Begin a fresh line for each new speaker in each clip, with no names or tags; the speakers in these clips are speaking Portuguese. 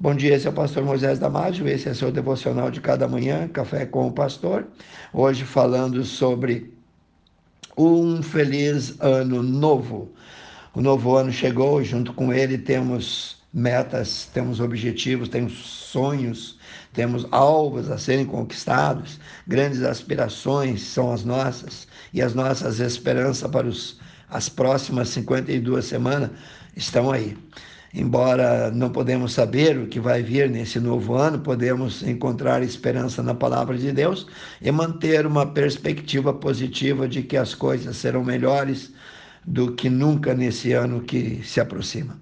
Bom dia, esse é o pastor Moisés Damásio, esse é seu devocional de cada manhã, Café com o Pastor. Hoje falando sobre um feliz ano novo. O novo ano chegou junto com ele temos metas, temos objetivos, temos sonhos, temos alvos a serem conquistados, grandes aspirações são as nossas e as nossas esperanças para os, as próximas 52 semanas estão aí. Embora não podemos saber o que vai vir nesse novo ano, podemos encontrar esperança na palavra de Deus e manter uma perspectiva positiva de que as coisas serão melhores do que nunca nesse ano que se aproxima.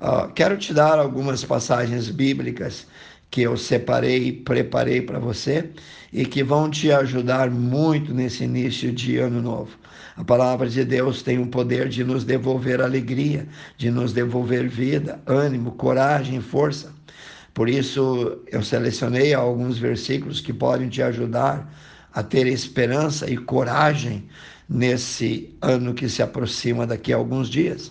Uh, quero te dar algumas passagens bíblicas que eu separei e preparei para você e que vão te ajudar muito nesse início de ano novo. A palavra de Deus tem o poder de nos devolver alegria, de nos devolver vida, ânimo, coragem, força. Por isso, eu selecionei alguns versículos que podem te ajudar a ter esperança e coragem nesse ano que se aproxima daqui a alguns dias.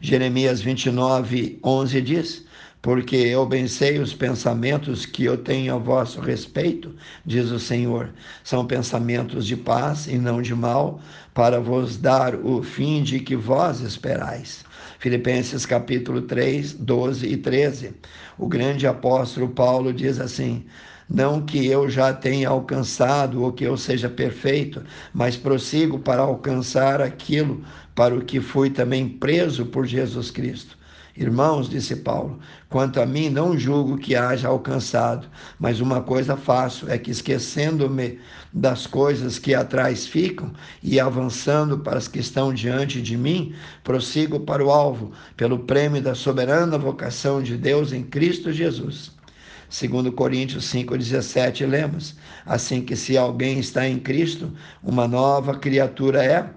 Jeremias 29, 11 diz: porque eu bem sei os pensamentos que eu tenho a vosso respeito, diz o Senhor. São pensamentos de paz e não de mal, para vos dar o fim de que vós esperais. Filipenses capítulo 3, 12 e 13. O grande apóstolo Paulo diz assim: não que eu já tenha alcançado ou que eu seja perfeito, mas prossigo para alcançar aquilo para o que fui também preso por Jesus Cristo. Irmãos, disse Paulo, quanto a mim não julgo que haja alcançado, mas uma coisa faço, é que esquecendo-me das coisas que atrás ficam e avançando para as que estão diante de mim, prossigo para o alvo, pelo prêmio da soberana vocação de Deus em Cristo Jesus. Segundo Coríntios 5:17 lemos: Assim que se alguém está em Cristo, uma nova criatura é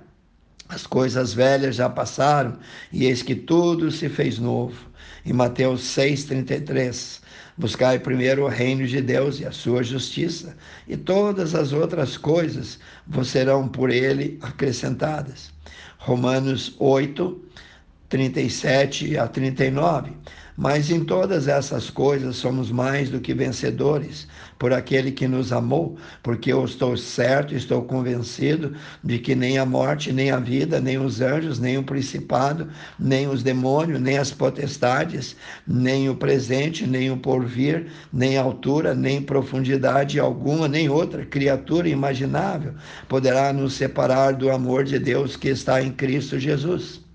as coisas velhas já passaram e eis que tudo se fez novo. Em Mateus 6,33, buscai primeiro o reino de Deus e a sua justiça, e todas as outras coisas vos serão por ele acrescentadas. Romanos 8, 37 a 39. Mas em todas essas coisas somos mais do que vencedores por aquele que nos amou, porque eu estou certo, estou convencido de que nem a morte, nem a vida, nem os anjos, nem o principado, nem os demônios, nem as potestades, nem o presente, nem o porvir, nem altura, nem profundidade alguma, nem outra criatura imaginável poderá nos separar do amor de Deus que está em Cristo Jesus.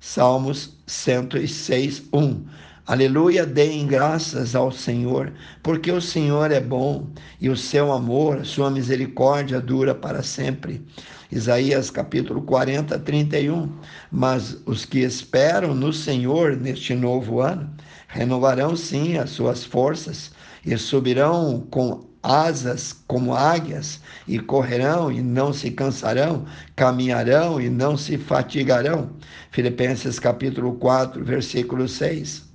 Salmos 106, 1. Aleluia, deem graças ao Senhor, porque o Senhor é bom e o seu amor, sua misericórdia dura para sempre. Isaías capítulo 40, 31. Mas os que esperam no Senhor neste novo ano renovarão sim as suas forças e subirão com asas como águias e correrão e não se cansarão, caminharão e não se fatigarão. Filipenses capítulo 4, versículo 6.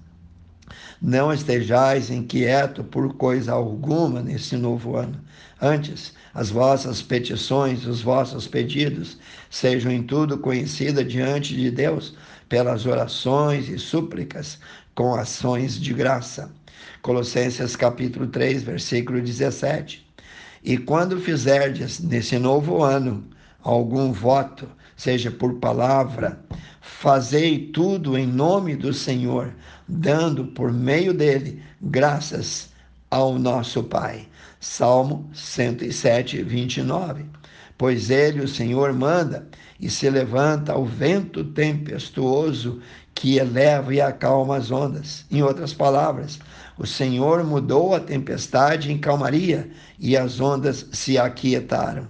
Não estejais inquieto por coisa alguma nesse novo ano. Antes, as vossas petições, os vossos pedidos, sejam em tudo conhecidas diante de Deus pelas orações e súplicas com ações de graça. Colossenses capítulo 3, versículo 17. E quando fizerdes nesse novo ano algum voto, seja por palavra, fazei tudo em nome do Senhor, dando por meio dele graças ao nosso Pai. Salmo 107, 29. Pois ele, o Senhor, manda e se levanta o vento tempestuoso que eleva e acalma as ondas. Em outras palavras, o Senhor mudou a tempestade em calmaria e as ondas se aquietaram.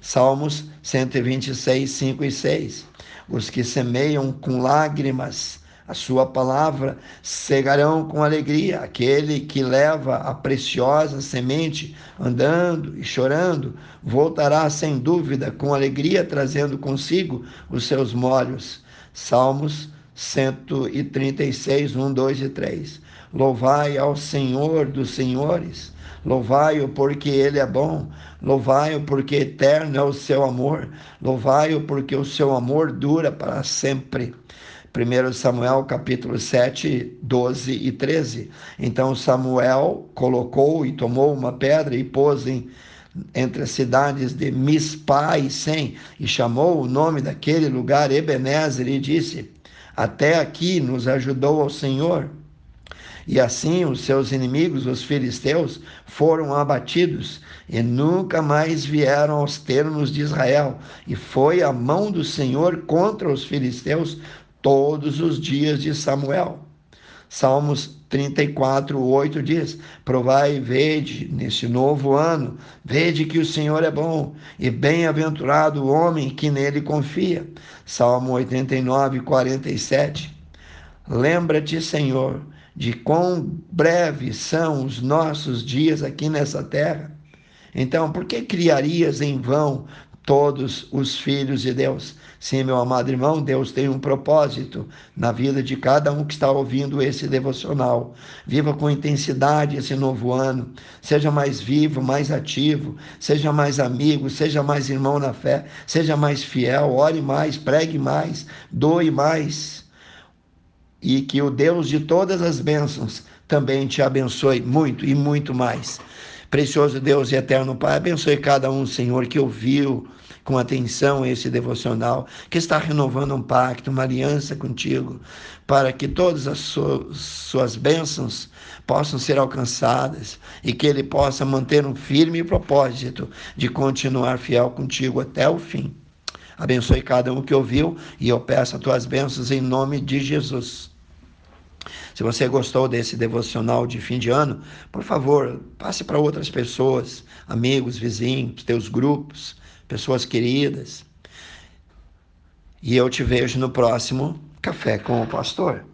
Salmos 126, 5 e 6. Os que semeiam com lágrimas a sua palavra cegarão com alegria. Aquele que leva a preciosa semente andando e chorando, voltará sem dúvida com alegria, trazendo consigo os seus molhos. Salmos 136, 1, 2 e 3. Louvai ao Senhor dos Senhores Louvai-o porque ele é bom, louvai-o porque eterno é o seu amor, louvai-o porque o seu amor dura para sempre. 1 Samuel capítulo 7, 12 e 13. Então Samuel colocou e tomou uma pedra e pôs em, entre as cidades de Mispá e Sem, e chamou o nome daquele lugar Ebenezer, e disse: Até aqui nos ajudou o Senhor. E assim os seus inimigos, os filisteus, foram abatidos e nunca mais vieram aos termos de Israel. E foi a mão do Senhor contra os filisteus todos os dias de Samuel. Salmos 34, 8 diz: Provai e vede neste novo ano, vede que o Senhor é bom, e bem-aventurado o homem que nele confia. Salmo 89, 47. Lembra-te, Senhor, de quão breves são os nossos dias aqui nessa terra. Então, por que criarias em vão todos os filhos de Deus? Sim, meu amado irmão, Deus tem um propósito na vida de cada um que está ouvindo esse devocional. Viva com intensidade esse novo ano. Seja mais vivo, mais ativo, seja mais amigo, seja mais irmão na fé, seja mais fiel, ore mais, pregue mais, doe mais e que o Deus de todas as bênçãos também te abençoe muito e muito mais. Precioso Deus e eterno Pai, abençoe cada um, Senhor, que ouviu com atenção esse devocional, que está renovando um pacto, uma aliança contigo, para que todas as suas bênçãos possam ser alcançadas e que ele possa manter um firme propósito de continuar fiel contigo até o fim. Abençoe cada um que ouviu e eu peço as tuas bênçãos em nome de Jesus. Se você gostou desse devocional de fim de ano, por favor, passe para outras pessoas, amigos, vizinhos, teus grupos, pessoas queridas. E eu te vejo no próximo Café com o Pastor.